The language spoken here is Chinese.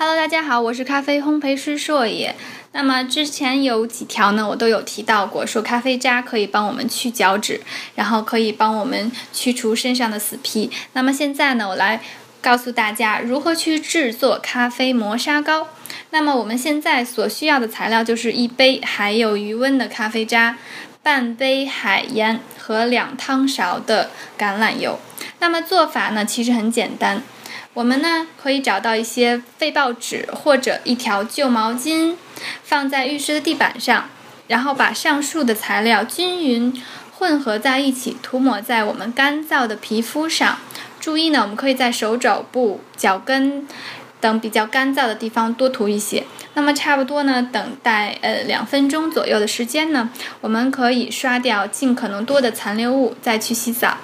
Hello，大家好，我是咖啡烘焙师硕野。那么之前有几条呢，我都有提到过，说咖啡渣可以帮我们去角质，然后可以帮我们去除身上的死皮。那么现在呢，我来告诉大家如何去制作咖啡磨砂膏。那么我们现在所需要的材料就是一杯含有余温的咖啡渣，半杯海盐和两汤勺的橄榄油。那么做法呢，其实很简单。我们呢可以找到一些废报纸或者一条旧毛巾，放在浴室的地板上，然后把上述的材料均匀混合在一起，涂抹在我们干燥的皮肤上。注意呢，我们可以在手肘部、脚跟等比较干燥的地方多涂一些。那么差不多呢，等待呃两分钟左右的时间呢，我们可以刷掉尽可能多的残留物，再去洗澡。